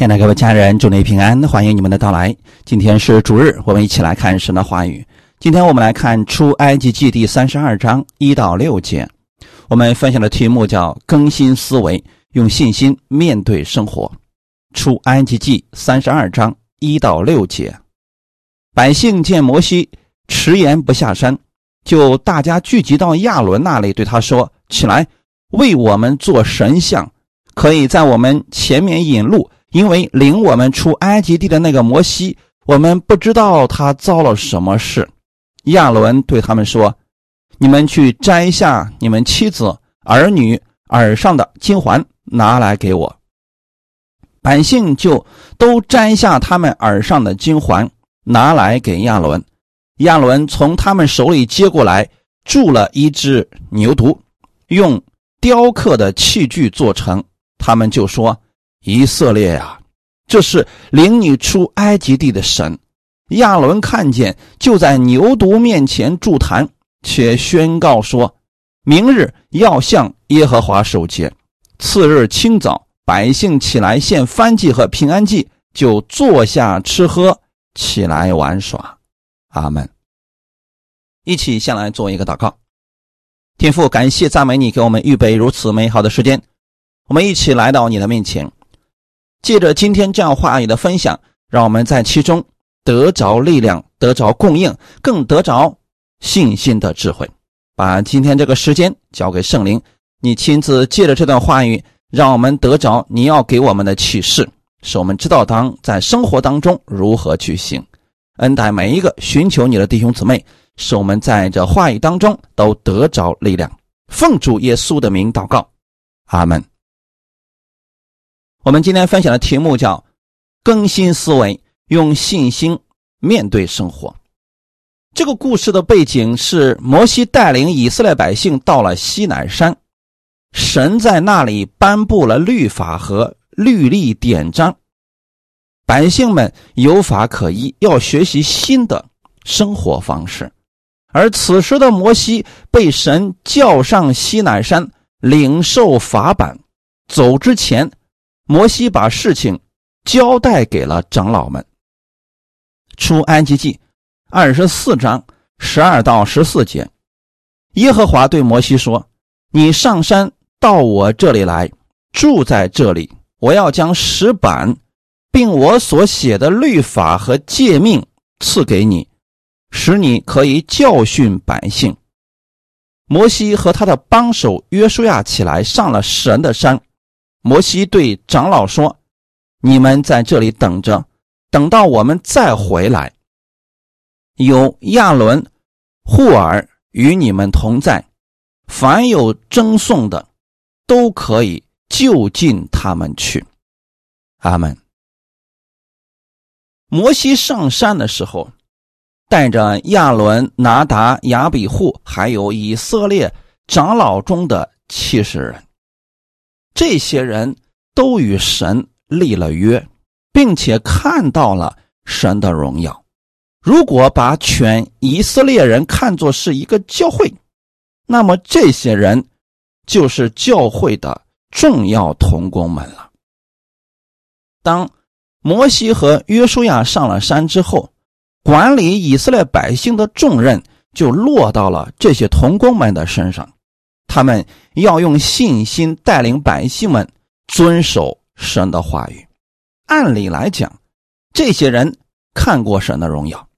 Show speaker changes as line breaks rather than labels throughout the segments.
亲爱的各位家人，祝您平安，欢迎你们的到来。今天是主日，我们一起来看神的话语。今天我们来看出埃及记第三十二章一到六节。我们分享的题目叫“更新思维，用信心面对生活”。出埃及记三十二章一到六节，百姓见摩西迟延不下山，就大家聚集到亚伦那里，对他说：“起来，为我们做神像，可以在我们前面引路。”因为领我们出埃及地的那个摩西，我们不知道他遭了什么事。亚伦对他们说：“你们去摘下你们妻子、儿女耳上的金环，拿来给我。”百姓就都摘下他们耳上的金环，拿来给亚伦。亚伦从他们手里接过来，铸了一只牛犊，用雕刻的器具做成。他们就说。以色列呀，这是领你出埃及地的神。亚伦看见，就在牛犊面前筑坛，且宣告说：明日要向耶和华守节。次日清早，百姓起来献燔祭和平安祭，就坐下吃喝，起来玩耍。阿门。一起先来做一个祷告。天父，感谢赞美你，给我们预备如此美好的时间，我们一起来到你的面前。借着今天这样话语的分享，让我们在其中得着力量，得着供应，更得着信心的智慧。把今天这个时间交给圣灵，你亲自借着这段话语，让我们得着你要给我们的启示，使我们知道当在生活当中如何去行。恩待每一个寻求你的弟兄姊妹，使我们在这话语当中都得着力量。奉主耶稣的名祷告，阿门。我们今天分享的题目叫“更新思维，用信心面对生活”。这个故事的背景是摩西带领以色列百姓到了西南山，神在那里颁布了律法和律例典章，百姓们有法可依，要学习新的生活方式。而此时的摩西被神叫上西南山领受法版，走之前。摩西把事情交代给了长老们。出埃及记二十四章十二到十四节，耶和华对摩西说：“你上山到我这里来，住在这里。我要将石板，并我所写的律法和诫命赐给你，使你可以教训百姓。”摩西和他的帮手约书亚起来，上了神的山。摩西对长老说：“你们在这里等着，等到我们再回来。有亚伦、户尔与你们同在，凡有争讼的，都可以就近他们去。”阿门。摩西上山的时候，带着亚伦、拿达、亚比户，还有以色列长老中的七十人。这些人都与神立了约，并且看到了神的荣耀。如果把全以色列人看作是一个教会，那么这些人就是教会的重要同工们了。当摩西和约书亚上了山之后，管理以色列百姓的重任就落到了这些同工们的身上。他们要用信心带领百姓们遵守神的话语。按理来讲，这些人看过神的荣耀，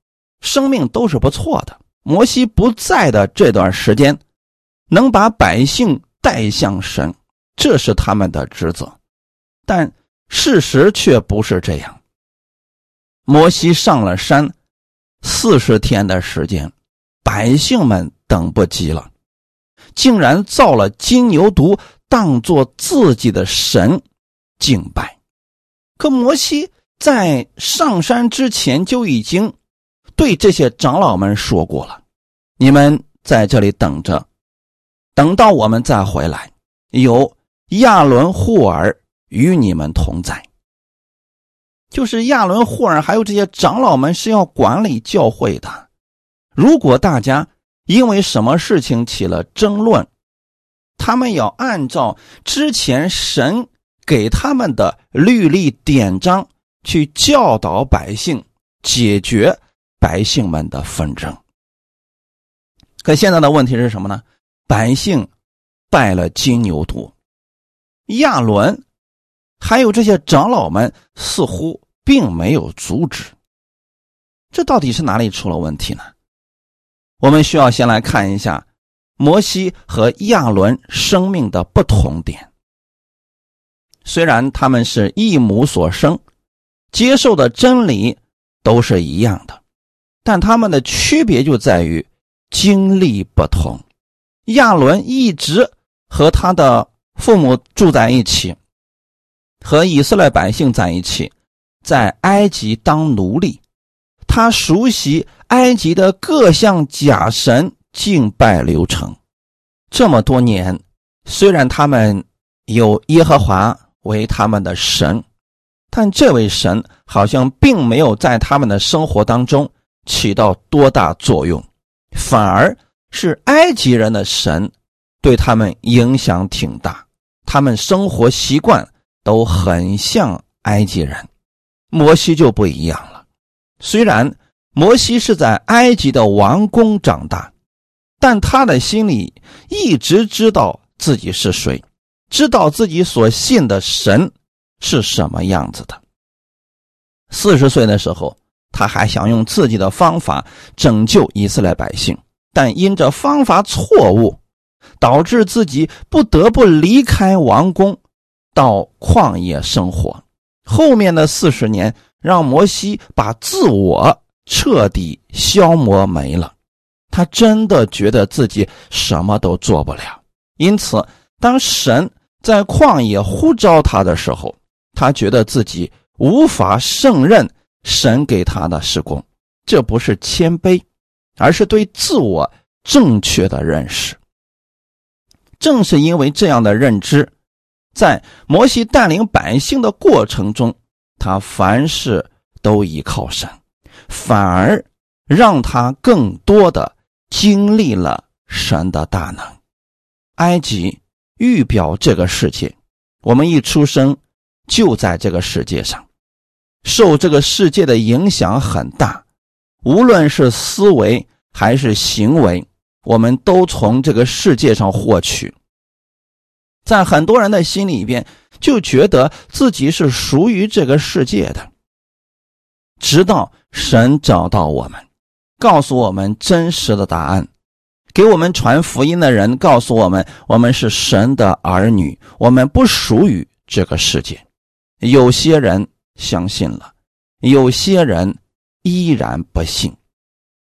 生命都是不错的。摩西不在的这段时间，能把百姓带向神，这是他们的职责。但事实却不是这样。摩西上了山，四十天的时间，百姓们等不及了。竟然造了金牛犊，当做自己的神敬拜。可摩西在上山之前就已经对这些长老们说过了：“你们在这里等着，等到我们再回来，有亚伦、霍尔与你们同在。”就是亚伦、霍尔还有这些长老们是要管理教会的。如果大家，因为什么事情起了争论，他们要按照之前神给他们的律例典章，去教导百姓，解决百姓们的纷争。可现在的问题是什么呢？百姓拜了金牛犊，亚伦还有这些长老们似乎并没有阻止。这到底是哪里出了问题呢？我们需要先来看一下摩西和亚伦生命的不同点。虽然他们是一母所生，接受的真理都是一样的，但他们的区别就在于。经历不同，亚伦一直和他的父母住在一起，和以色列百姓在一起，在埃及当奴隶，他熟悉埃及的各项假神敬拜流程。这么多年，虽然他们有耶和华为他们的神，但这位神好像并没有在他们的生活当中起到多大作用。反而是埃及人的神对他们影响挺大，他们生活习惯都很像埃及人。摩西就不一样，虽然摩西是在埃及的王宫长大，但他的心里一直知道自己是谁，知道自己所信的神是什么样子的。四十岁的时候。他还想用自己的方法拯救以色列百姓，但因着方法错误，导致自己不得不离开王宫，到旷野生活。后面的四十年，让摩西把自我彻底消磨没了。他真的觉得自己什么都做不了。因此，当神在旷野呼召他的时候，他觉得自己无法胜任。神给他的施工，这不是谦卑，而是对自我正确的认识。正是因为这样的认知，在摩西带领百姓的过程中，他凡事都依靠神，反而让他更多的经历了神的大能。埃及预表这个世界，我们一出生就在这个世界上。受这个世界的影响很大，无论是思维还是行为，我们都从这个世界上获取。在很多人的心里边，就觉得自己是属于这个世界的。直到神找到我们，告诉我们真实的答案，给我们传福音的人告诉我们，我们是神的儿女，我们不属于这个世界。有些人。相信了，有些人依然不信。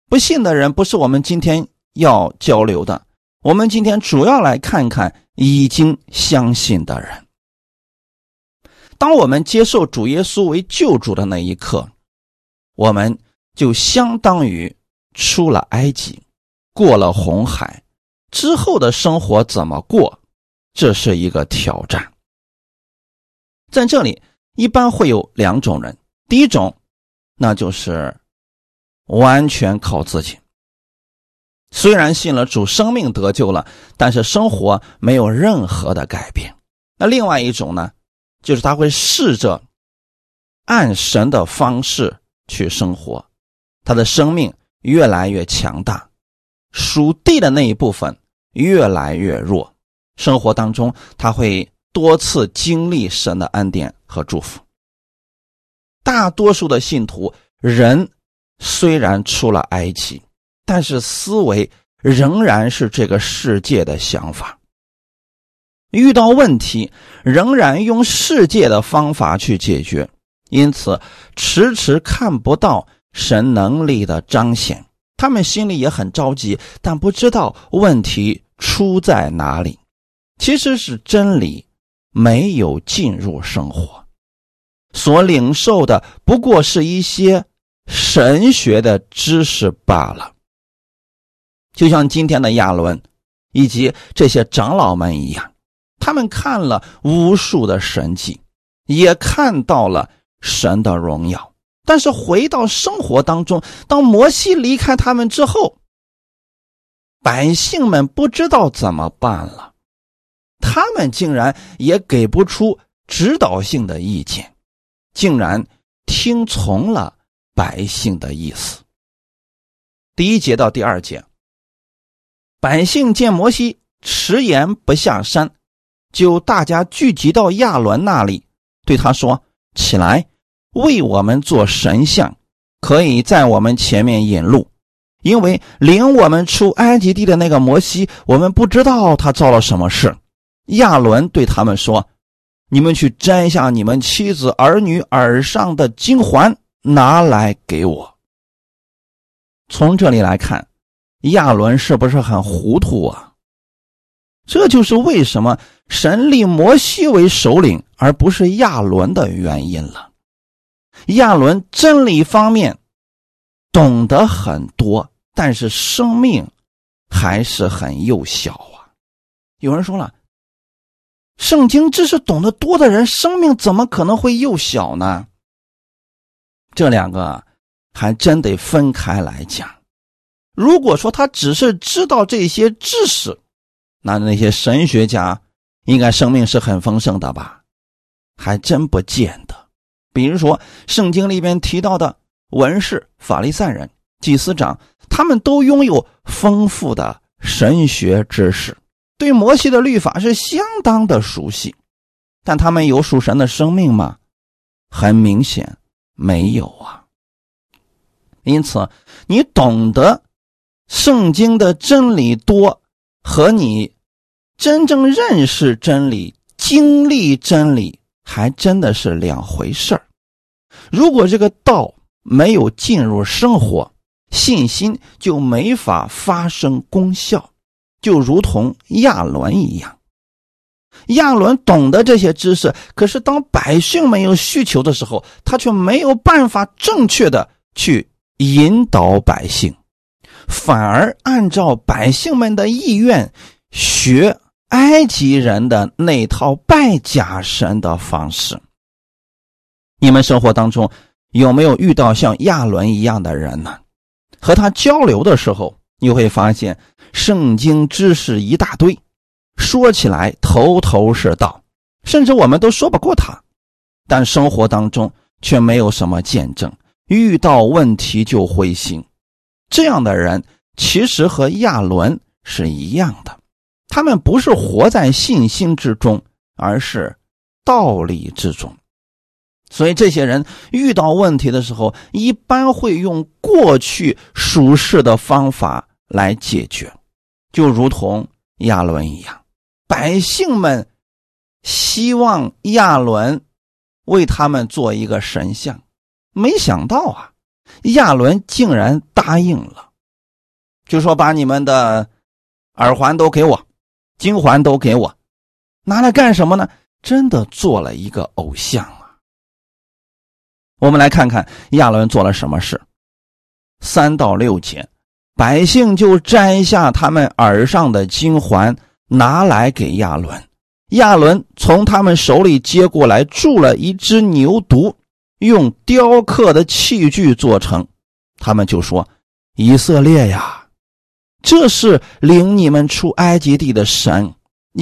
不信的人不是我们今天要交流的。我们今天主要来看看已经相信的人。当我们接受主耶稣为救主的那一刻，我们就相当于出了埃及，过了红海之后的生活怎么过，这是一个挑战。在这里。一般会有两种人，第一种，那就是完全靠自己。虽然信了主，生命得救了，但是生活没有任何的改变。那另外一种呢，就是他会试着按神的方式去生活，他的生命越来越强大，属地的那一部分越来越弱。生活当中，他会。多次经历神的恩典和祝福。大多数的信徒人虽然出了埃及，但是思维仍然是这个世界的想法。遇到问题仍然用世界的方法去解决，因此迟迟看不到神能力的彰显。他们心里也很着急，但不知道问题出在哪里。其实是真理。没有进入生活，所领受的不过是一些神学的知识罢了。就像今天的亚伦以及这些长老们一样，他们看了无数的神迹，也看到了神的荣耀，但是回到生活当中，当摩西离开他们之后，百姓们不知道怎么办了。他们竟然也给不出指导性的意见，竟然听从了百姓的意思。第一节到第二节，百姓见摩西迟延不下山，就大家聚集到亚伦那里，对他说：“起来，为我们做神像，可以在我们前面引路。”因为领我们出埃及地的那个摩西，我们不知道他遭了什么事。亚伦对他们说：“你们去摘下你们妻子儿女耳上的金环，拿来给我。”从这里来看，亚伦是不是很糊涂啊？这就是为什么神立摩西为首领，而不是亚伦的原因了。亚伦真理方面懂得很多。但是生命还是很幼小啊！有人说了，圣经知识懂得多的人，生命怎么可能会幼小呢？这两个还真得分开来讲。如果说他只是知道这些知识，那那些神学家应该生命是很丰盛的吧？还真不见得。比如说圣经里边提到的文士、法利赛人。祭司长，他们都拥有丰富的神学知识，对摩西的律法是相当的熟悉，但他们有属神的生命吗？很明显没有啊。因此，你懂得圣经的真理多，和你真正认识真理、经历真理，还真的是两回事儿如果这个道没有进入生活，信心就没法发生功效，就如同亚伦一样。亚伦懂得这些知识，可是当百姓没有需求的时候，他却没有办法正确的去引导百姓，反而按照百姓们的意愿学埃及人的那套拜假神的方式。你们生活当中有没有遇到像亚伦一样的人呢？和他交流的时候，你会发现圣经知识一大堆，说起来头头是道，甚至我们都说不过他，但生活当中却没有什么见证，遇到问题就灰心。这样的人其实和亚伦是一样的，他们不是活在信心之中，而是道理之中。所以，这些人遇到问题的时候，一般会用过去属世的方法来解决，就如同亚伦一样。百姓们希望亚伦为他们做一个神像，没想到啊，亚伦竟然答应了，就说：“把你们的耳环都给我，金环都给我，拿来干什么呢？”真的做了一个偶像啊。我们来看看亚伦做了什么事。三到六节，百姓就摘下他们耳上的金环，拿来给亚伦。亚伦从他们手里接过来，铸了一只牛犊，用雕刻的器具做成。他们就说：“以色列呀，这是领你们出埃及地的神。”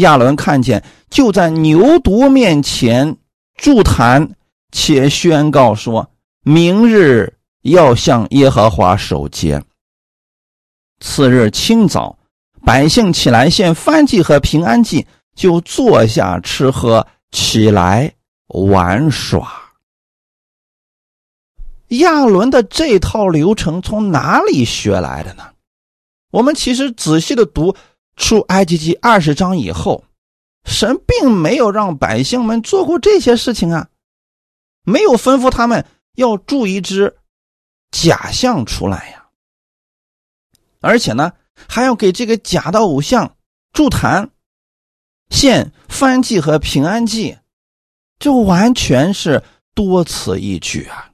亚伦看见，就在牛犊面前筑坛。且宣告说：“明日要向耶和华守节。”次日清早，百姓起来献燔祭和平安祭，就坐下吃喝，起来玩耍。亚伦的这套流程从哪里学来的呢？我们其实仔细的读出埃及记二十章以后，神并没有让百姓们做过这些事情啊。没有吩咐他们要铸一只假象出来呀，而且呢，还要给这个假的偶像筑坛、献燔祭和平安祭，这完全是多此一举啊！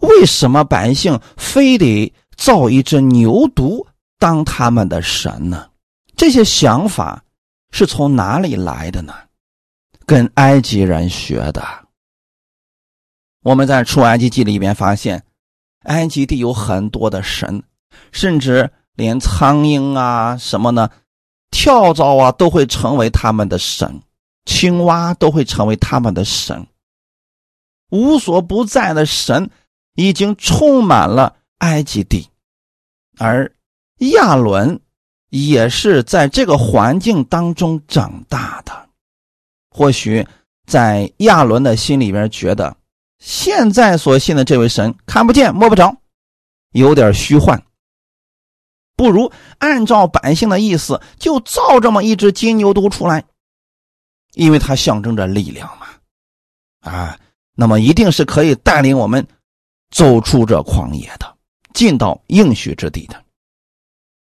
为什么百姓非得造一只牛犊当他们的神呢？这些想法是从哪里来的呢？跟埃及人学的。我们在出埃及记里边发现，埃及地有很多的神，甚至连苍蝇啊什么呢，跳蚤啊都会成为他们的神。青蛙都会成为他们的神。无所不在的神已经充满了埃及地，而亚伦也是在这个环境当中长大的。或许在亚伦的心里边觉得，现在所信的这位神看不见摸不着，有点虚幻。不如按照百姓的意思，就造这么一只金牛犊出来，因为它象征着力量嘛，啊。那么一定是可以带领我们走出这旷野的，进到应许之地的。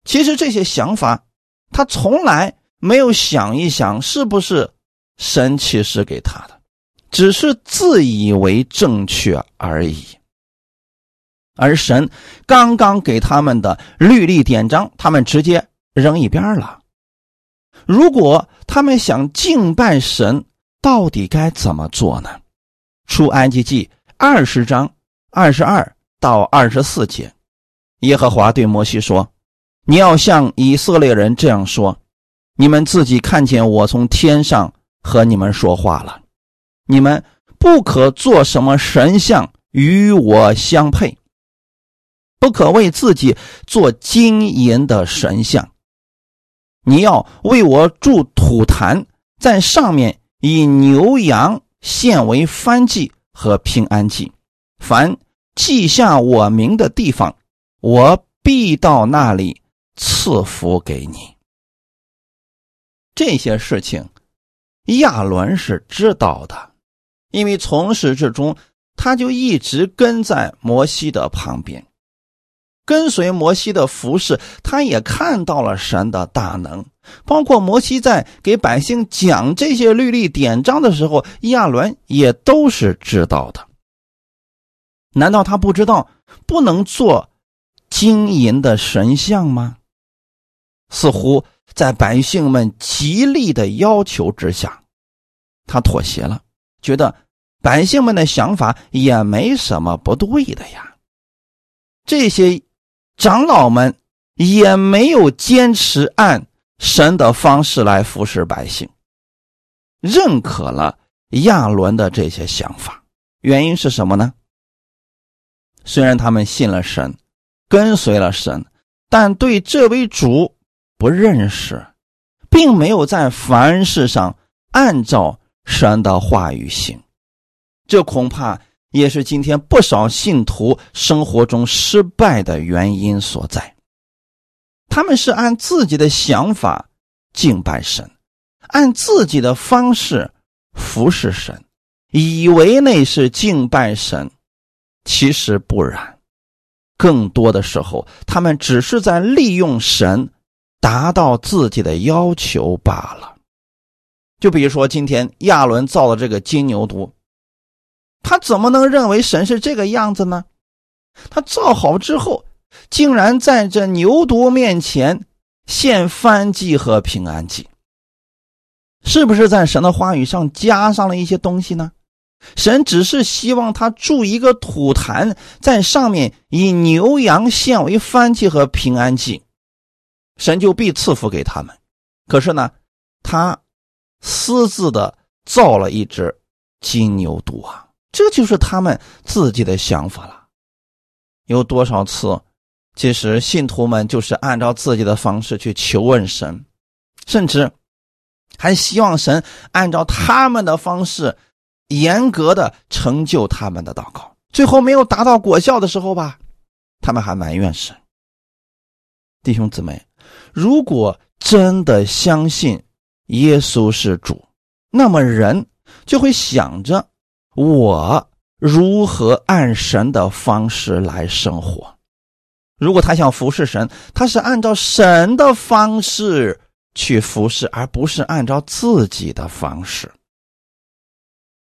其实这些想法，他从来没有想一想是不是神启示给他的，只是自以为正确而已。而神刚刚给他们的律例典章，他们直接扔一边了。如果他们想敬拜神，到底该怎么做呢？出埃及记二十章二十二到二十四节，耶和华对摩西说：“你要向以色列人这样说：你们自己看见我从天上和你们说话了，你们不可做什么神像与我相配，不可为自己做金银的神像。你要为我筑土坛，在上面以牛羊。”献为翻祭和平安祭，凡记下我名的地方，我必到那里赐福给你。这些事情，亚伦是知道的，因为从始至终，他就一直跟在摩西的旁边。跟随摩西的服饰，他也看到了神的大能。包括摩西在给百姓讲这些律例典章的时候，亚伦也都是知道的。难道他不知道不能做金银的神像吗？似乎在百姓们极力的要求之下，他妥协了，觉得百姓们的想法也没什么不对的呀。这些。长老们也没有坚持按神的方式来服侍百姓，认可了亚伦的这些想法。原因是什么呢？虽然他们信了神，跟随了神，但对这位主不认识，并没有在凡事上按照神的话语行。这恐怕。也是今天不少信徒生活中失败的原因所在。他们是按自己的想法敬拜神，按自己的方式服侍神，以为那是敬拜神，其实不然。更多的时候，他们只是在利用神达到自己的要求罢了。就比如说，今天亚伦造的这个金牛犊。他怎么能认为神是这个样子呢？他造好之后，竟然在这牛犊面前献燔祭和平安祭，是不是在神的话语上加上了一些东西呢？神只是希望他筑一个土坛，在上面以牛羊献为燔祭和平安祭，神就必赐福给他们。可是呢，他私自的造了一只金牛犊啊！这就是他们自己的想法了。有多少次，其实信徒们就是按照自己的方式去求问神，甚至还希望神按照他们的方式严格的成就他们的祷告。最后没有达到果效的时候吧，他们还埋怨神。弟兄姊妹，如果真的相信耶稣是主，那么人就会想着。我如何按神的方式来生活？如果他想服侍神，他是按照神的方式去服侍，而不是按照自己的方式。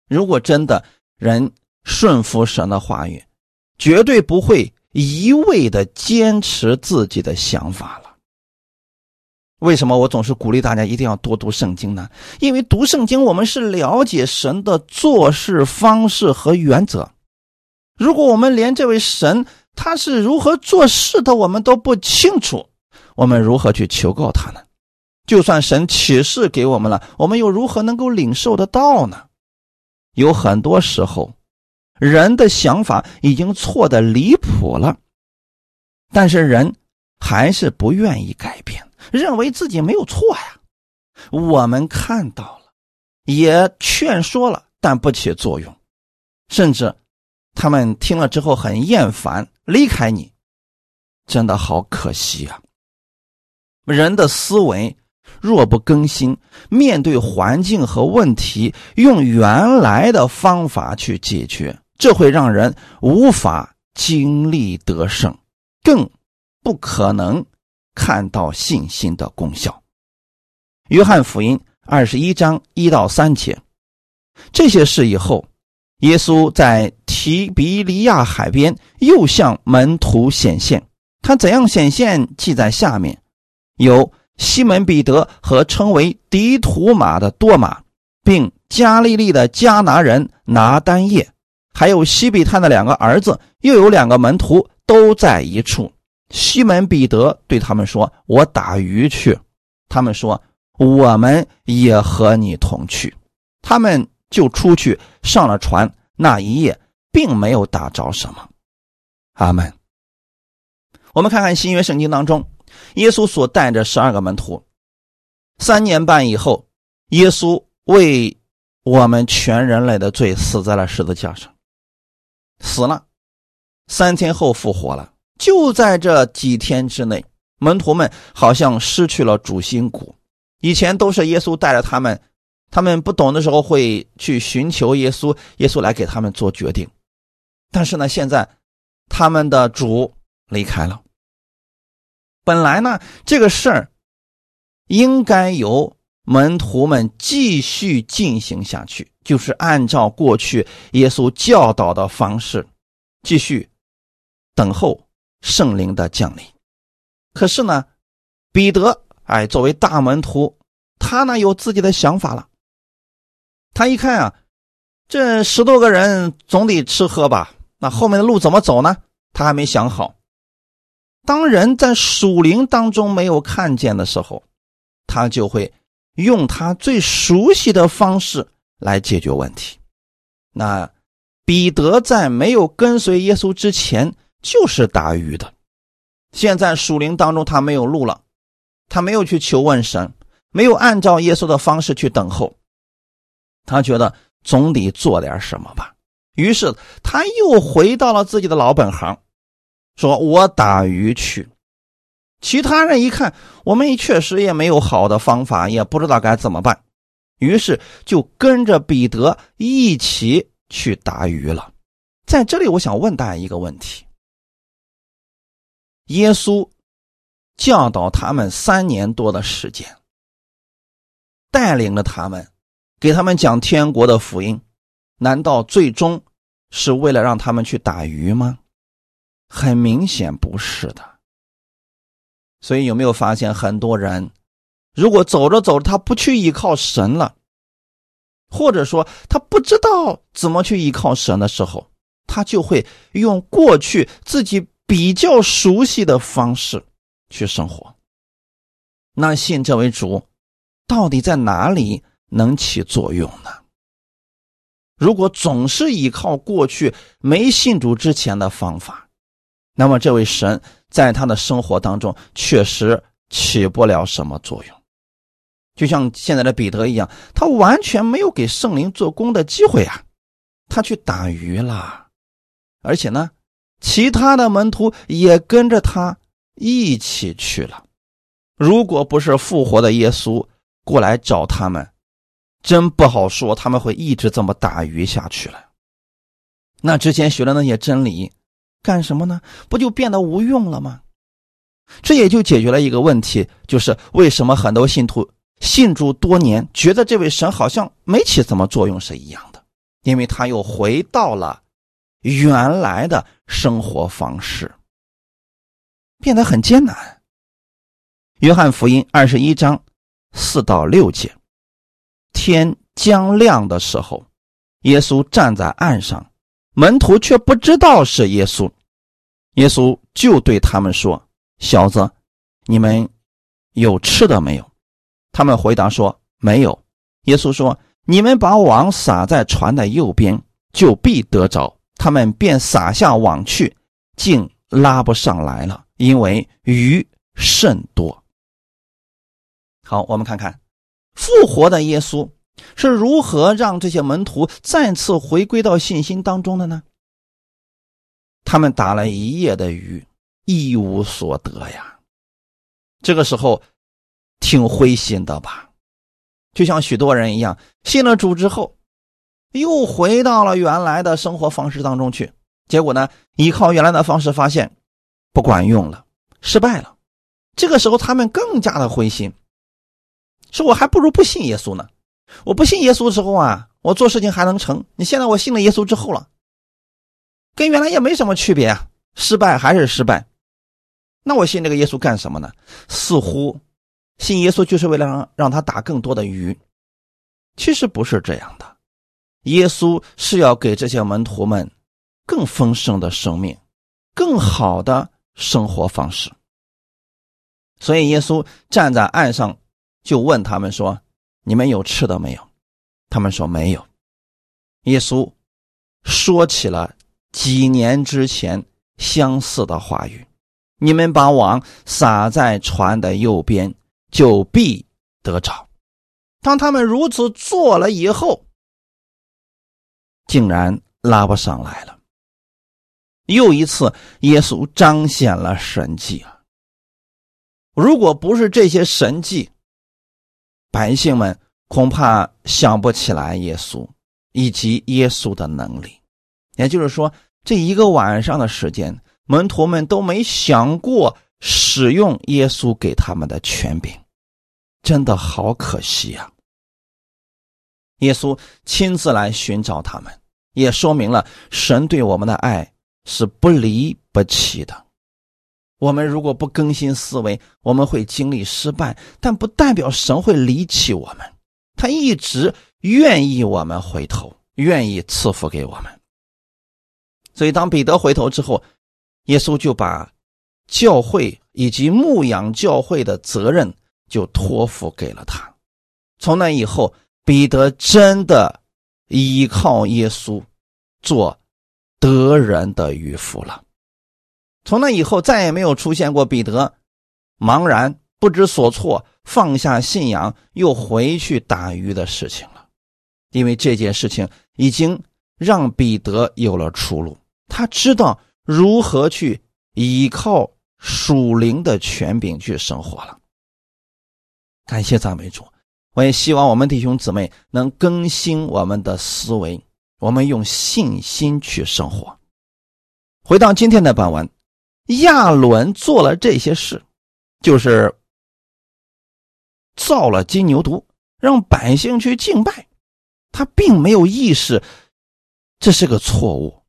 如果真的人顺服神的话语，绝对不会一味的坚持自己的想法了。为什么我总是鼓励大家一定要多读圣经呢？因为读圣经，我们是了解神的做事方式和原则。如果我们连这位神他是如何做事的，我们都不清楚，我们如何去求告他呢？就算神启示给我们了，我们又如何能够领受得到呢？有很多时候，人的想法已经错的离谱了，但是人还是不愿意改变，认为自己没有错呀。我们看到了，也劝说了，但不起作用，甚至他们听了之后很厌烦，离开你，真的好可惜啊！人的思维若不更新，面对环境和问题，用原来的方法去解决，这会让人无法经历得胜，更不可能看到信心的功效。约翰福音二十一章一到三节，这些事以后，耶稣在提比利亚海边又向门徒显现。他怎样显现，记在下面：有西门彼得和称为迪图马的多马，并加利利的加拿人拿丹叶，还有西比泰的两个儿子，又有两个门徒都在一处。西门彼得对他们说：“我打鱼去。”他们说。我们也和你同去，他们就出去上了船。那一夜并没有打着什么。阿门。我们看看新约圣经当中，耶稣所带着十二个门徒，三年半以后，耶稣为我们全人类的罪死在了十字架上，死了，三天后复活了。就在这几天之内，门徒们好像失去了主心骨。以前都是耶稣带着他们，他们不懂的时候会去寻求耶稣，耶稣来给他们做决定。但是呢，现在他们的主离开了。本来呢，这个事儿应该由门徒们继续进行下去，就是按照过去耶稣教导的方式，继续等候圣灵的降临。可是呢，彼得。哎，作为大门徒，他呢有自己的想法了。他一看啊，这十多个人总得吃喝吧？那后面的路怎么走呢？他还没想好。当人在属灵当中没有看见的时候，他就会用他最熟悉的方式来解决问题。那彼得在没有跟随耶稣之前就是打鱼的，现在属灵当中他没有路了。他没有去求问神，没有按照耶稣的方式去等候，他觉得总得做点什么吧。于是他又回到了自己的老本行，说：“我打鱼去。”其他人一看，我们确实也没有好的方法，也不知道该怎么办，于是就跟着彼得一起去打鱼了。在这里，我想问大家一个问题：耶稣。教导他们三年多的时间，带领着他们，给他们讲天国的福音，难道最终是为了让他们去打鱼吗？很明显不是的。所以有没有发现，很多人如果走着走着他不去依靠神了，或者说他不知道怎么去依靠神的时候，他就会用过去自己比较熟悉的方式。去生活，那信这位主到底在哪里能起作用呢？如果总是依靠过去没信主之前的方法，那么这位神在他的生活当中确实起不了什么作用。就像现在的彼得一样，他完全没有给圣灵做工的机会啊！他去打鱼了，而且呢，其他的门徒也跟着他。一起去了。如果不是复活的耶稣过来找他们，真不好说他们会一直这么打鱼下去了。那之前学的那些真理，干什么呢？不就变得无用了吗？这也就解决了一个问题，就是为什么很多信徒信主多年，觉得这位神好像没起什么作用是一样的，因为他又回到了原来的生活方式。变得很艰难。约翰福音二十一章四到六节，天将亮的时候，耶稣站在岸上，门徒却不知道是耶稣。耶稣就对他们说：“小子，你们有吃的没有？”他们回答说：“没有。”耶稣说：“你们把网撒在船的右边，就必得着。”他们便撒下网去，竟拉不上来了，因为鱼甚多。好，我们看看复活的耶稣是如何让这些门徒再次回归到信心当中的呢？他们打了一夜的鱼，一无所得呀。这个时候挺灰心的吧？就像许多人一样，信了主之后。又回到了原来的生活方式当中去，结果呢，依靠原来的方式发现不管用了，失败了。这个时候他们更加的灰心，说我还不如不信耶稣呢。我不信耶稣的时候啊，我做事情还能成。你现在我信了耶稣之后了，跟原来也没什么区别啊，失败还是失败。那我信这个耶稣干什么呢？似乎信耶稣就是为了让让他打更多的鱼，其实不是这样的。耶稣是要给这些门徒们更丰盛的生命，更好的生活方式。所以耶稣站在岸上，就问他们说：“你们有吃的没有？”他们说：“没有。”耶稣说起了几年之前相似的话语：“你们把网撒在船的右边，就必得着。”当他们如此做了以后，竟然拉不上来了。又一次，耶稣彰显了神迹啊！如果不是这些神迹，百姓们恐怕想不起来耶稣以及耶稣的能力。也就是说，这一个晚上的时间，门徒们都没想过使用耶稣给他们的权柄，真的好可惜呀！耶稣亲自来寻找他们，也说明了神对我们的爱是不离不弃的。我们如果不更新思维，我们会经历失败，但不代表神会离弃我们。他一直愿意我们回头，愿意赐福给我们。所以，当彼得回头之后，耶稣就把教会以及牧养教会的责任就托付给了他。从那以后。彼得真的依靠耶稣做得人的渔夫了。从那以后，再也没有出现过彼得茫然不知所措、放下信仰又回去打鱼的事情了。因为这件事情已经让彼得有了出路，他知道如何去依靠属灵的权柄去生活了。感谢赞美主。我也希望我们弟兄姊妹能更新我们的思维，我们用信心去生活。回到今天的本文，亚伦做了这些事，就是造了金牛犊，让百姓去敬拜，他并没有意识这是个错误，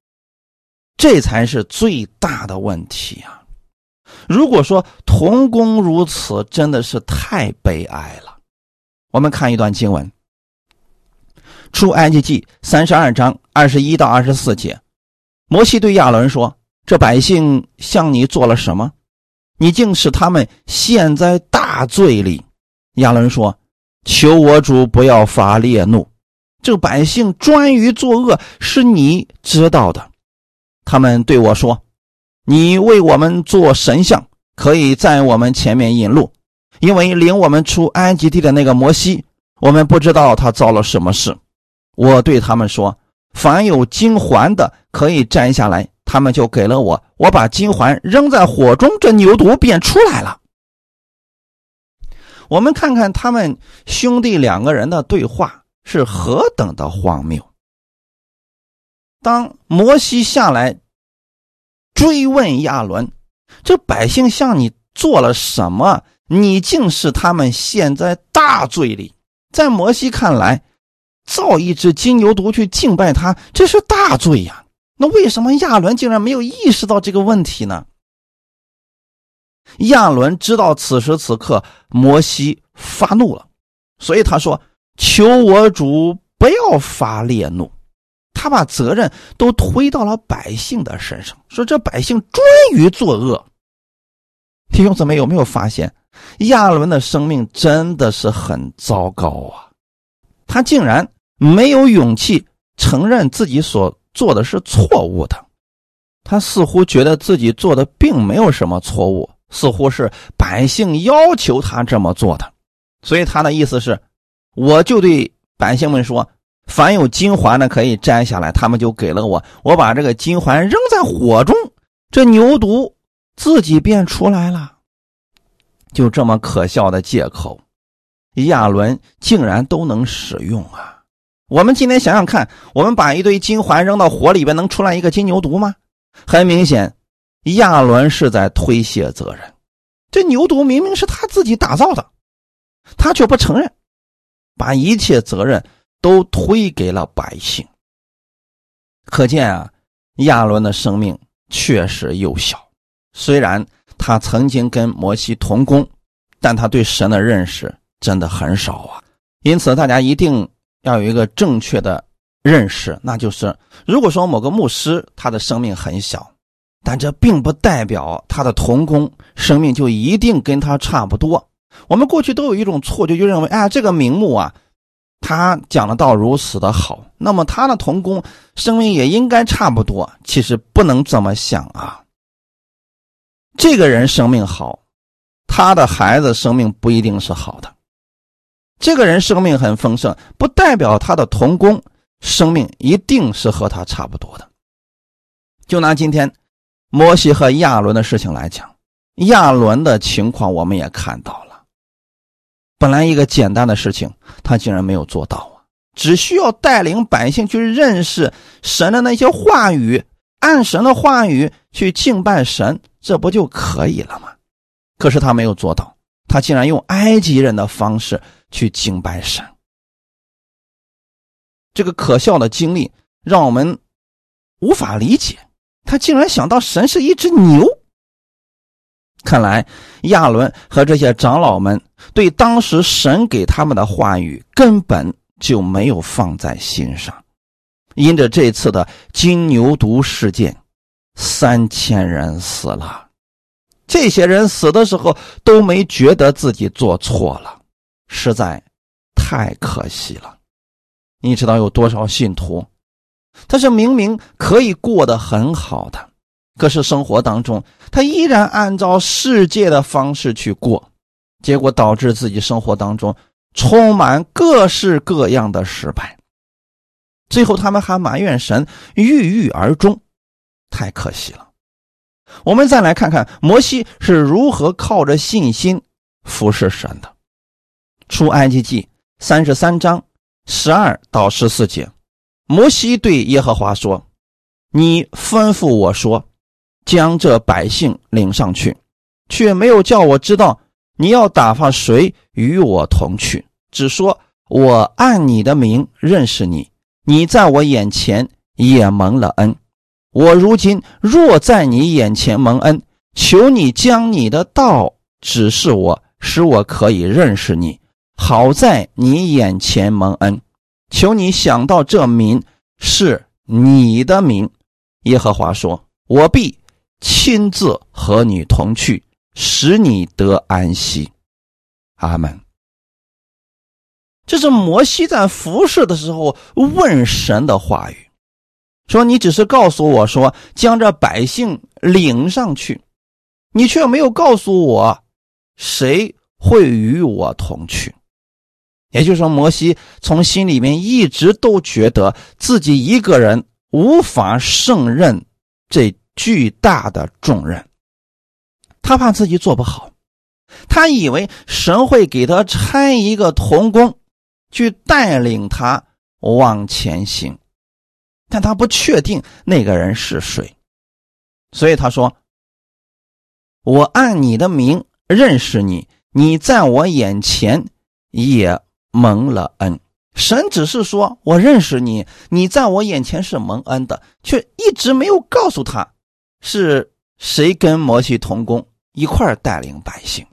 这才是最大的问题啊！如果说童工如此，真的是太悲哀了。我们看一段经文，《出埃及记》三十二章二十一到二十四节，摩西对亚伦说：“这百姓向你做了什么？你竟使他们陷在大罪里。”亚伦说：“求我主不要发烈怒，这百姓专于作恶，是你知道的。他们对我说：‘你为我们做神像，可以在我们前面引路。’”因为领我们出埃及地的那个摩西，我们不知道他遭了什么事。我对他们说：“凡有金环的，可以摘下来。”他们就给了我，我把金环扔在火中，这牛犊便出来了。我们看看他们兄弟两个人的对话是何等的荒谬。当摩西下来追问亚伦：“这百姓向你做了什么？”你竟是他们陷在大罪里，在摩西看来，造一只金牛犊去敬拜他，这是大罪呀。那为什么亚伦竟然没有意识到这个问题呢？亚伦知道此时此刻摩西发怒了，所以他说：“求我主不要发烈怒。”他把责任都推到了百姓的身上，说这百姓专于作恶。弟兄姊妹有没有发现，亚伦的生命真的是很糟糕啊？他竟然没有勇气承认自己所做的是错误的，他似乎觉得自己做的并没有什么错误，似乎是百姓要求他这么做的，所以他的意思是，我就对百姓们说，凡有金环的可以摘下来，他们就给了我，我把这个金环扔在火中，这牛犊。自己便出来了，就这么可笑的借口，亚伦竟然都能使用啊！我们今天想想看，我们把一堆金环扔到火里边，能出来一个金牛犊吗？很明显，亚伦是在推卸责任。这牛犊明明是他自己打造的，他却不承认，把一切责任都推给了百姓。可见啊，亚伦的生命确实幼小。虽然他曾经跟摩西同工，但他对神的认识真的很少啊。因此，大家一定要有一个正确的认识，那就是：如果说某个牧师他的生命很小，但这并不代表他的同工生命就一定跟他差不多。我们过去都有一种错觉，就认为，哎，这个名目啊，他讲的道如此的好，那么他的同工生命也应该差不多。其实不能这么想啊。这个人生命好，他的孩子生命不一定是好的。这个人生命很丰盛，不代表他的童工生命一定是和他差不多的。就拿今天摩西和亚伦的事情来讲，亚伦的情况我们也看到了。本来一个简单的事情，他竟然没有做到啊！只需要带领百姓去认识神的那些话语，按神的话语去敬拜神。这不就可以了吗？可是他没有做到，他竟然用埃及人的方式去敬拜神。这个可笑的经历让我们无法理解，他竟然想到神是一只牛。看来亚伦和这些长老们对当时神给他们的话语根本就没有放在心上，因着这次的金牛犊事件。三千人死了，这些人死的时候都没觉得自己做错了，实在太可惜了。你知道有多少信徒，他是明明可以过得很好的，可是生活当中他依然按照世界的方式去过，结果导致自己生活当中充满各式各样的失败，最后他们还埋怨神，郁郁而终。太可惜了。我们再来看看摩西是如何靠着信心服侍神的。出埃及记三十三章十二到十四节，摩西对耶和华说：“你吩咐我说，将这百姓领上去，却没有叫我知道你要打发谁与我同去，只说我按你的名认识你，你在我眼前也蒙了恩。”我如今若在你眼前蒙恩，求你将你的道指示我，使我可以认识你。好在你眼前蒙恩，求你想到这名是你的名。耶和华说：“我必亲自和你同去，使你得安息。”阿门。这是摩西在服侍的时候问神的话语。说你只是告诉我说将这百姓领上去，你却没有告诉我谁会与我同去。也就是说，摩西从心里面一直都觉得自己一个人无法胜任这巨大的重任，他怕自己做不好，他以为神会给他拆一个童工去带领他往前行。但他不确定那个人是谁，所以他说：“我按你的名认识你，你在我眼前也蒙了恩。神只是说我认识你，你在我眼前是蒙恩的，却一直没有告诉他是谁跟摩西同工一块带领百姓。”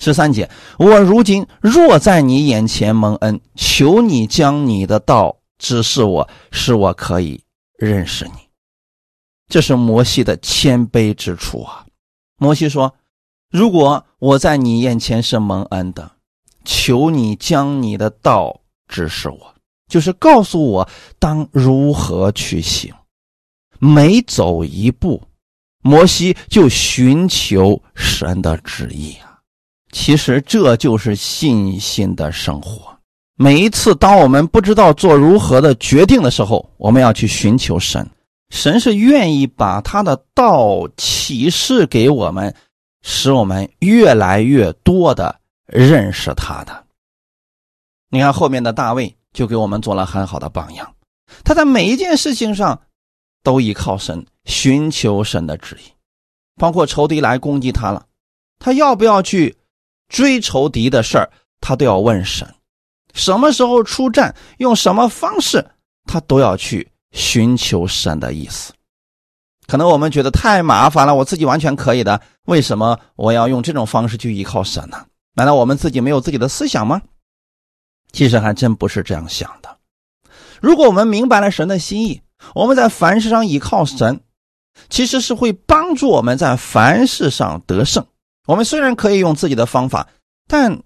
十三节，我如今若在你眼前蒙恩，求你将你的道。指示我，使我可以认识你。这是摩西的谦卑之处啊！摩西说：“如果我在你眼前是蒙恩的，求你将你的道指示我，就是告诉我当如何去行。每走一步，摩西就寻求神的旨意啊。其实这就是信心的生活。每一次当我们不知道做如何的决定的时候，我们要去寻求神。”神是愿意把他的道启示给我们，使我们越来越多的认识他的。你看后面的大卫就给我们做了很好的榜样，他在每一件事情上都依靠神，寻求神的旨意，包括仇敌来攻击他了，他要不要去追仇敌的事儿，他都要问神，什么时候出战，用什么方式，他都要去。寻求神的意思，可能我们觉得太麻烦了，我自己完全可以的，为什么我要用这种方式去依靠神呢？难道我们自己没有自己的思想吗？其实还真不是这样想的。如果我们明白了神的心意，我们在凡事上依靠神，其实是会帮助我们在凡事上得胜。我们虽然可以用自己的方法，但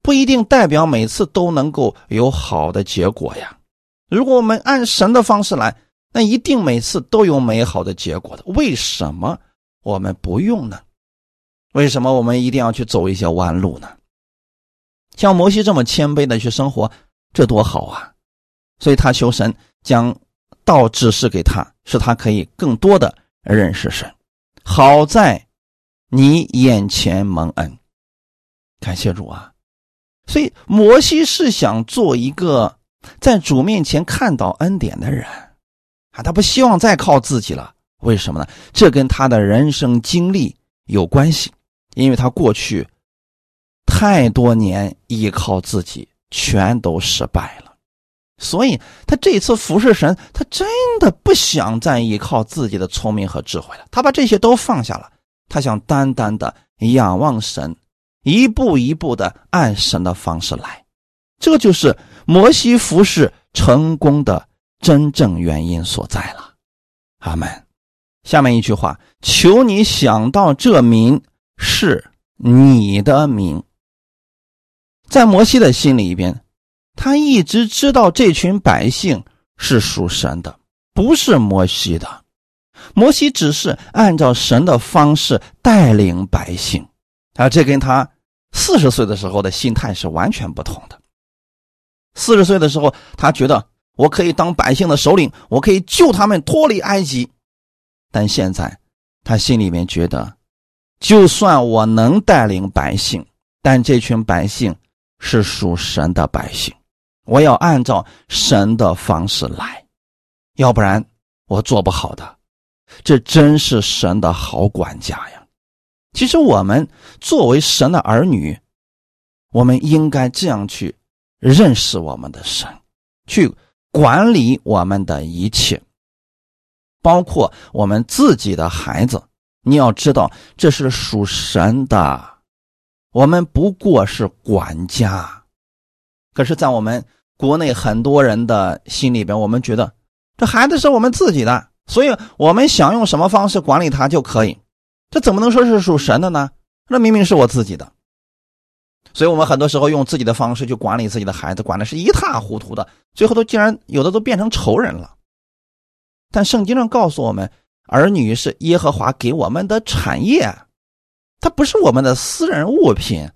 不一定代表每次都能够有好的结果呀。如果我们按神的方式来，那一定每次都有美好的结果的。为什么我们不用呢？为什么我们一定要去走一些弯路呢？像摩西这么谦卑的去生活，这多好啊！所以他求神将道指示给他，使他可以更多的认识神。好在你眼前蒙恩，感谢主啊！所以摩西是想做一个。在主面前看到恩典的人，啊，他不希望再靠自己了。为什么呢？这跟他的人生经历有关系，因为他过去太多年依靠自己，全都失败了。所以他这次服侍神，他真的不想再依靠自己的聪明和智慧了。他把这些都放下了，他想单单的仰望神，一步一步的按神的方式来。这就是。摩西服侍成功的真正原因所在了，阿门。下面一句话：求你想到这名是你的名。在摩西的心里边，他一直知道这群百姓是属神的，不是摩西的。摩西只是按照神的方式带领百姓，啊，这跟他四十岁的时候的心态是完全不同的。四十岁的时候，他觉得我可以当百姓的首领，我可以救他们脱离埃及。但现在，他心里面觉得，就算我能带领百姓，但这群百姓是属神的百姓，我要按照神的方式来，要不然我做不好的。这真是神的好管家呀！其实我们作为神的儿女，我们应该这样去。认识我们的神，去管理我们的一切，包括我们自己的孩子。你要知道，这是属神的，我们不过是管家。可是，在我们国内很多人的心里边，我们觉得这孩子是我们自己的，所以我们想用什么方式管理他就可以。这怎么能说是属神的呢？那明明是我自己的。所以我们很多时候用自己的方式去管理自己的孩子，管的是一塌糊涂的，最后都竟然有的都变成仇人了。但圣经上告诉我们，儿女是耶和华给我们的产业，它不是我们的私人物品。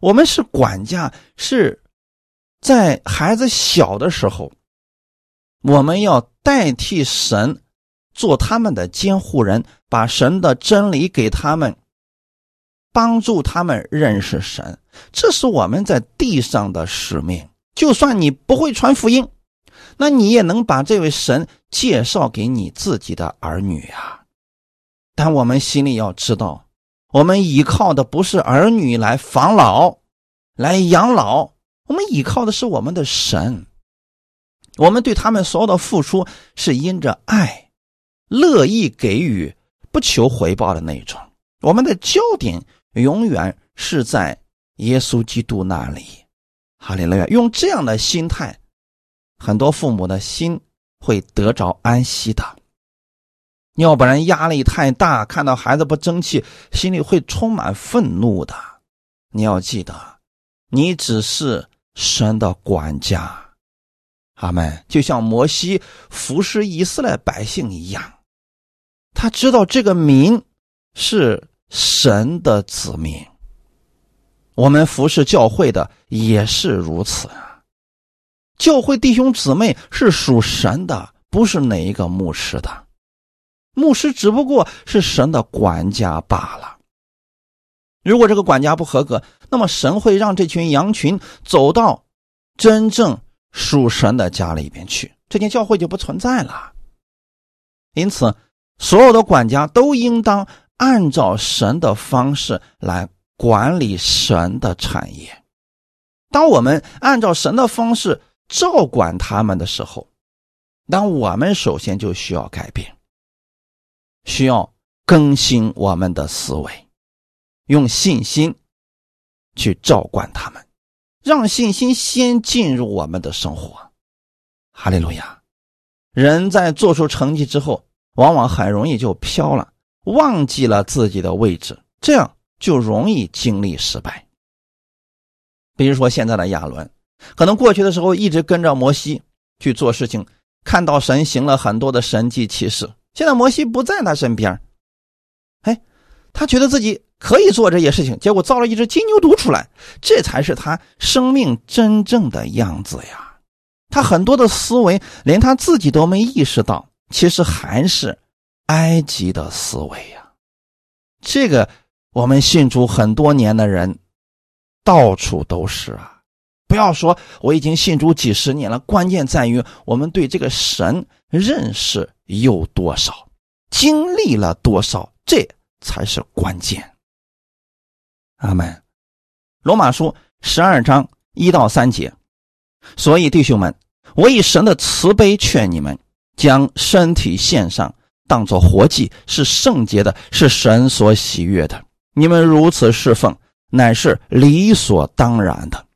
我们是管家，是在孩子小的时候，我们要代替神做他们的监护人，把神的真理给他们。帮助他们认识神，这是我们在地上的使命。就算你不会传福音，那你也能把这位神介绍给你自己的儿女啊。但我们心里要知道，我们依靠的不是儿女来防老、来养老，我们依靠的是我们的神。我们对他们所有的付出是因着爱，乐意给予，不求回报的那种。我们的焦点。永远是在耶稣基督那里，哈利路亚！用这样的心态，很多父母的心会得着安息的。要不然压力太大，看到孩子不争气，心里会充满愤怒的。你要记得，你只是神的管家。阿门。就像摩西服侍以色列百姓一样，他知道这个民是神的子民。我们服侍教会的也是如此啊。教会弟兄姊妹是属神的，不是哪一个牧师的。牧师只不过是神的管家罢了。如果这个管家不合格，那么神会让这群羊群走到真正。属神的家里边去，这间教会就不存在了。因此，所有的管家都应当按照神的方式来管理神的产业。当我们按照神的方式照管他们的时候，当我们首先就需要改变，需要更新我们的思维，用信心去照管他们。让信心先进入我们的生活，哈利路亚！人在做出成绩之后，往往很容易就飘了，忘记了自己的位置，这样就容易经历失败。比如说现在的亚伦，可能过去的时候一直跟着摩西去做事情，看到神行了很多的神迹奇事，现在摩西不在他身边，哎，他觉得自己。可以做这些事情，结果造了一只金牛犊出来，这才是他生命真正的样子呀！他很多的思维连他自己都没意识到，其实还是埃及的思维呀。这个我们信主很多年的人，到处都是啊！不要说我已经信主几十年了，关键在于我们对这个神认识有多少，经历了多少，这才是关键。阿门。罗马书十二章一到三节，所以弟兄们，我以神的慈悲劝你们，将身体献上，当作活祭，是圣洁的，是神所喜悦的。你们如此侍奉，乃是理所当然的。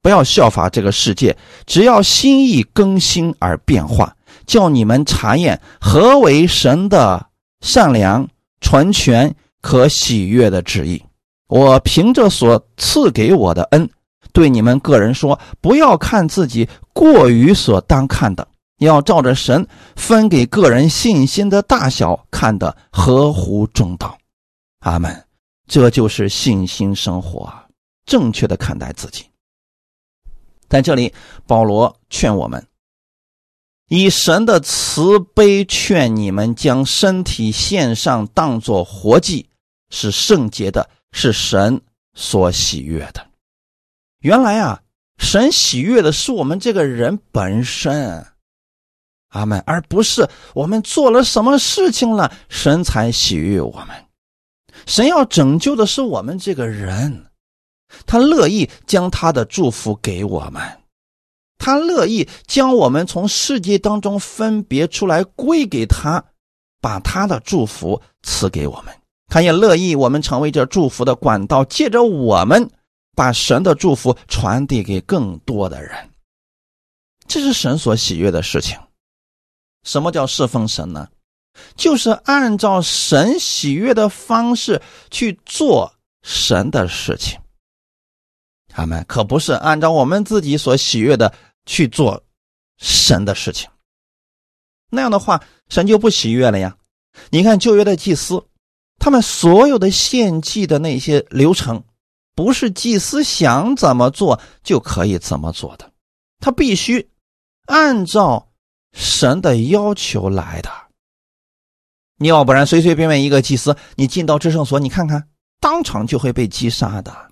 不要效法这个世界，只要心意更新而变化，叫你们查验何为神的善良、传全、可喜悦的旨意。我凭着所赐给我的恩，对你们个人说：不要看自己过于所当看的，要照着神分给个人信心的大小看的合乎中道。阿门。这就是信心生活，正确的看待自己。在这里，保罗劝我们：以神的慈悲劝你们，将身体献上，当作活祭，是圣洁的。是神所喜悦的。原来啊，神喜悦的是我们这个人本身，阿门，而不是我们做了什么事情了，神才喜悦我们。神要拯救的是我们这个人，他乐意将他的祝福给我们，他乐意将我们从世界当中分别出来归给他，把他的祝福赐给我们。他也乐意我们成为这祝福的管道，借着我们把神的祝福传递给更多的人，这是神所喜悦的事情。什么叫侍奉神呢？就是按照神喜悦的方式去做神的事情。他们可不是按照我们自己所喜悦的去做神的事情，那样的话，神就不喜悦了呀。你看旧约的祭司。他们所有的献祭的那些流程，不是祭司想怎么做就可以怎么做的，他必须按照神的要求来的。你要不然随随便便一个祭司，你进到至圣所，你看看，当场就会被击杀的。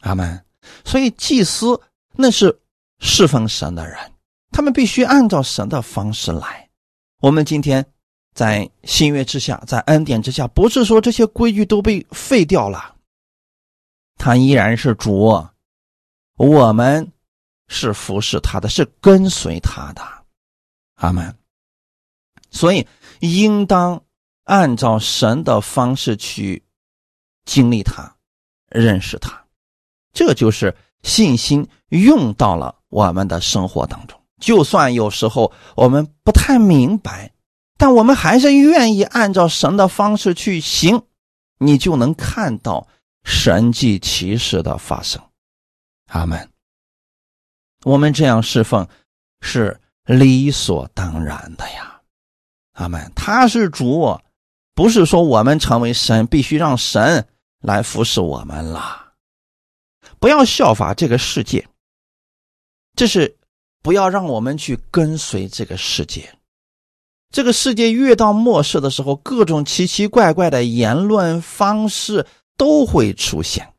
阿门。所以祭司那是侍奉神的人，他们必须按照神的方式来。我们今天。在新约之下，在恩典之下，不是说这些规矩都被废掉了，他依然是主，我们是服侍他的，是跟随他的，阿门。所以应当按照神的方式去经历他，认识他，这就是信心用到了我们的生活当中。就算有时候我们不太明白。但我们还是愿意按照神的方式去行，你就能看到神迹奇事的发生。阿门。我们这样侍奉是理所当然的呀。阿门。他是主，不是说我们成为神必须让神来服侍我们了。不要效法这个世界，这是不要让我们去跟随这个世界。这个世界越到末世的时候，各种奇奇怪怪的言论方式都会出现，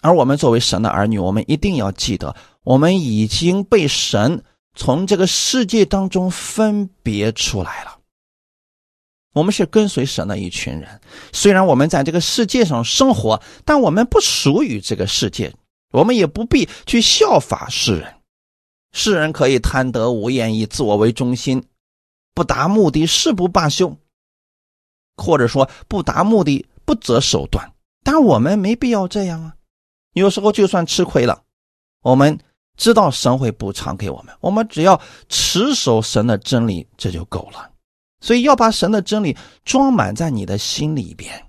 而我们作为神的儿女，我们一定要记得，我们已经被神从这个世界当中分别出来了。我们是跟随神的一群人，虽然我们在这个世界上生活，但我们不属于这个世界，我们也不必去效法世人。世人可以贪得无厌，以自我为中心。不达目的誓不罢休，或者说不达目的不择手段，但我们没必要这样啊。有时候就算吃亏了，我们知道神会补偿给我们，我们只要持守神的真理，这就够了。所以要把神的真理装满在你的心里边，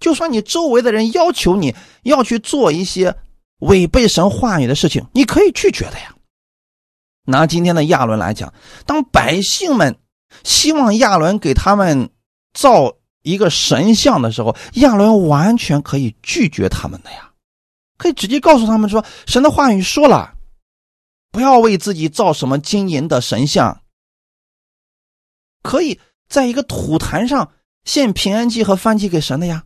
就算你周围的人要求你要去做一些违背神话语的事情，你可以拒绝的呀。拿今天的亚伦来讲，当百姓们。希望亚伦给他们造一个神像的时候，亚伦完全可以拒绝他们的呀，可以直接告诉他们说：“神的话语说了，不要为自己造什么金银的神像，可以在一个土坛上献平安祭和燔祭给神的呀。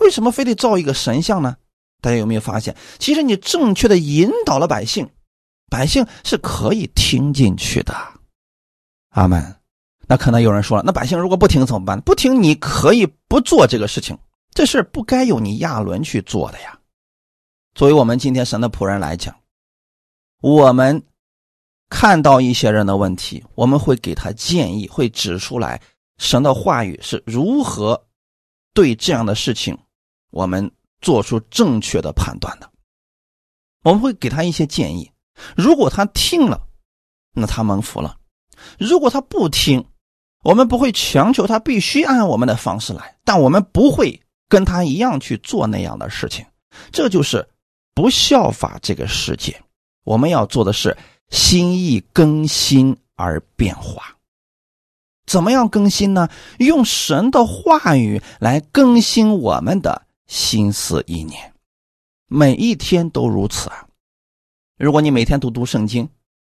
为什么非得造一个神像呢？大家有没有发现，其实你正确的引导了百姓，百姓是可以听进去的。阿门。”那可能有人说了，那百姓如果不听怎么办？不听，你可以不做这个事情，这事不该由你亚伦去做的呀。作为我们今天神的仆人来讲，我们看到一些人的问题，我们会给他建议，会指出来神的话语是如何对这样的事情，我们做出正确的判断的。我们会给他一些建议，如果他听了，那他蒙福了；如果他不听，我们不会强求他必须按我们的方式来，但我们不会跟他一样去做那样的事情。这就是不效法这个世界。我们要做的是心意更新而变化。怎么样更新呢？用神的话语来更新我们的心思意念，每一天都如此啊！如果你每天都读圣经。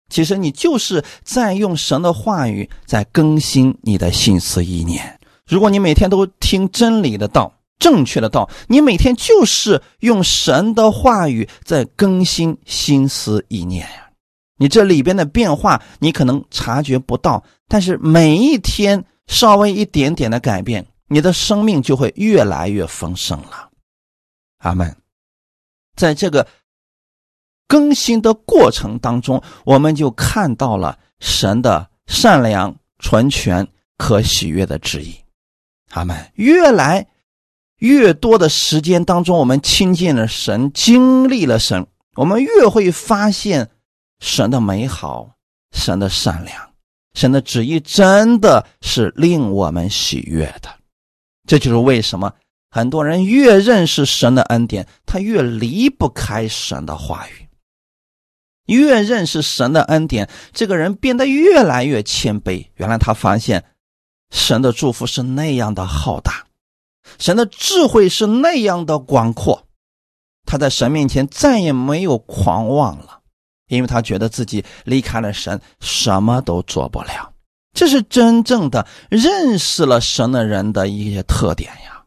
其实你就是在用神的话语在更新你的心思意念。如果你每天都听真理的道、正确的道，你每天就是用神的话语在更新心思意念呀。你这里边的变化，你可能察觉不到，但是每一天稍微一点点的改变，你的生命就会越来越丰盛了。阿门。在这个。更新的过程当中，我们就看到了神的善良、纯全、可喜悦的旨意。他们越来越多的时间当中，我们亲近了神，经历了神，我们越会发现神的美好、神的善良、神的旨意，真的是令我们喜悦的。这就是为什么很多人越认识神的恩典，他越离不开神的话语。越认识神的恩典，这个人变得越来越谦卑。原来他发现，神的祝福是那样的浩大，神的智慧是那样的广阔。他在神面前再也没有狂妄了，因为他觉得自己离开了神，什么都做不了。这是真正的认识了神的人的一些特点呀。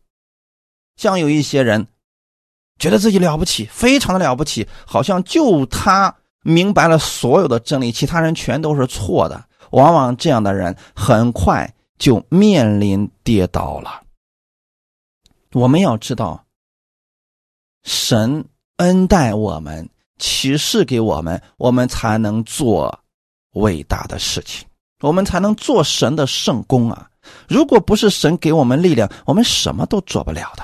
像有一些人，觉得自己了不起，非常的了不起，好像就他。明白了所有的真理，其他人全都是错的。往往这样的人很快就面临跌倒了。我们要知道，神恩待我们，启示给我们，我们才能做伟大的事情，我们才能做神的圣功啊！如果不是神给我们力量，我们什么都做不了的。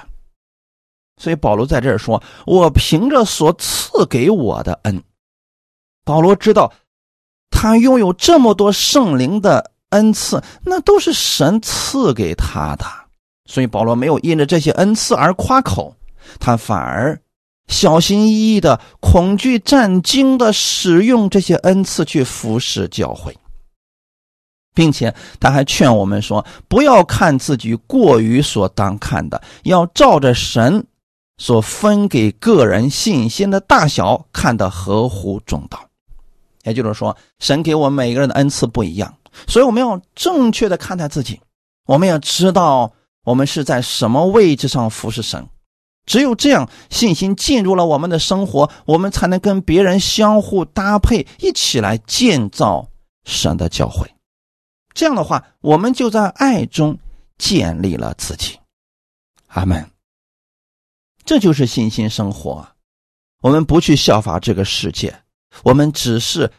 所以保罗在这儿说：“我凭着所赐给我的恩。”保罗知道，他拥有这么多圣灵的恩赐，那都是神赐给他的。所以保罗没有因着这些恩赐而夸口，他反而小心翼翼的、恐惧战惊的使用这些恩赐去服侍教会，并且他还劝我们说：不要看自己过于所当看的，要照着神所分给个人信心的大小看得合乎中道。也就是说，神给我们每个人的恩赐不一样，所以我们要正确的看待自己，我们要知道。我们是在什么位置上服侍神？只有这样，信心进入了我们的生活，我们才能跟别人相互搭配，一起来建造神的教会。这样的话，我们就在爱中建立了自己。阿门。这就是信心生活。我们不去效法这个世界，我们只是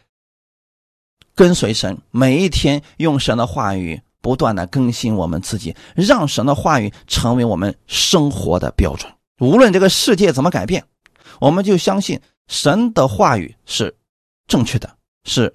跟随神，每一天用神的话语。不断的更新我们自己，让神的话语成为我们生活的标准。无论这个世界怎么改变，我们就相信神的话语是正确的，是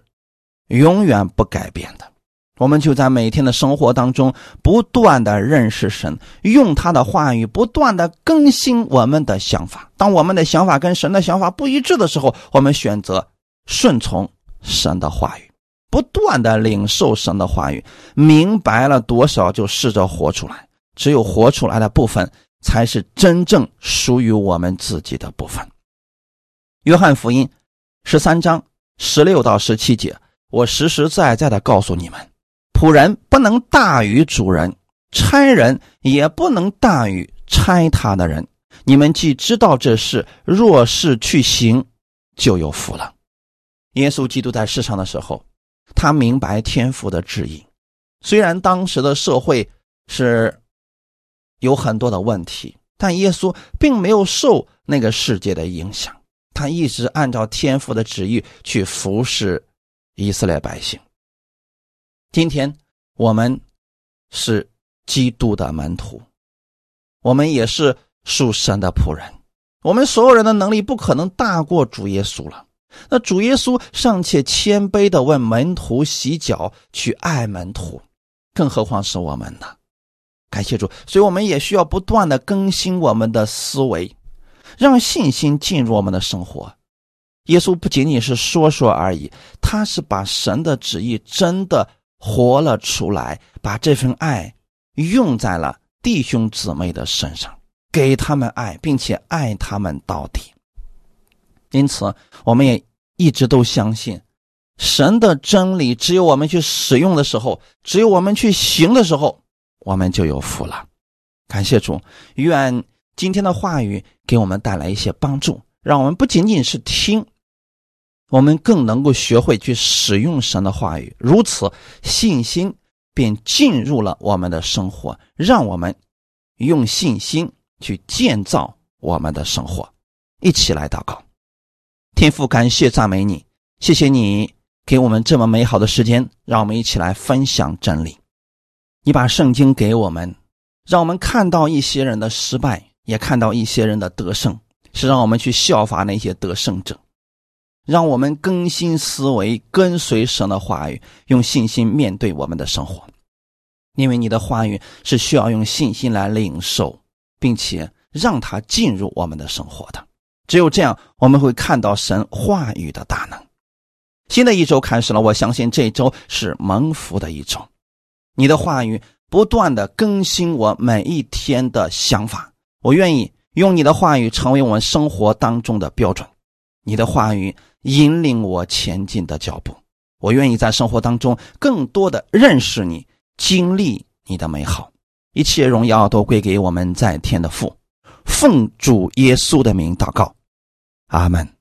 永远不改变的。我们就在每天的生活当中不断的认识神，用他的话语不断的更新我们的想法。当我们的想法跟神的想法不一致的时候，我们选择顺从神的话语。不断的领受神的话语，明白了多少就试着活出来。只有活出来的部分，才是真正属于我们自己的部分。约翰福音十三章十六到十七节，我实实在在的告诉你们：仆人不能大于主人，差人也不能大于差他的人。你们既知道这事，若是去行，就有福了。耶稣基督在世上的时候。他明白天父的旨意，虽然当时的社会是有很多的问题，但耶稣并没有受那个世界的影响，他一直按照天父的旨意去服侍以色列百姓。今天我们是基督的门徒，我们也是属神的仆人，我们所有人的能力不可能大过主耶稣了。那主耶稣尚且谦卑的问门徒洗脚，去爱门徒，更何况是我们呢？感谢主，所以我们也需要不断的更新我们的思维，让信心进入我们的生活。耶稣不仅仅是说说而已，他是把神的旨意真的活了出来，把这份爱用在了弟兄姊妹的身上，给他们爱，并且爱他们到底。因此，我们也一直都相信，神的真理只有我们去使用的时候，只有我们去行的时候，我们就有福了。感谢主，愿今天的话语给我们带来一些帮助，让我们不仅仅是听，我们更能够学会去使用神的话语。如此，信心便进入了我们的生活，让我们用信心去建造我们的生活。一起来祷告。天父，感谢赞美你，谢谢你给我们这么美好的时间，让我们一起来分享真理。你把圣经给我们，让我们看到一些人的失败，也看到一些人的得胜，是让我们去效法那些得胜者，让我们更新思维，跟随神的话语，用信心面对我们的生活。因为你的话语是需要用信心来领受，并且让它进入我们的生活的。只有这样，我们会看到神话语的大能。新的一周开始了，我相信这周是蒙福的一周。你的话语不断的更新我每一天的想法，我愿意用你的话语成为我们生活当中的标准。你的话语引领我前进的脚步，我愿意在生活当中更多的认识你，经历你的美好。一切荣耀都归给我们在天的父，奉主耶稣的名祷告。阿门。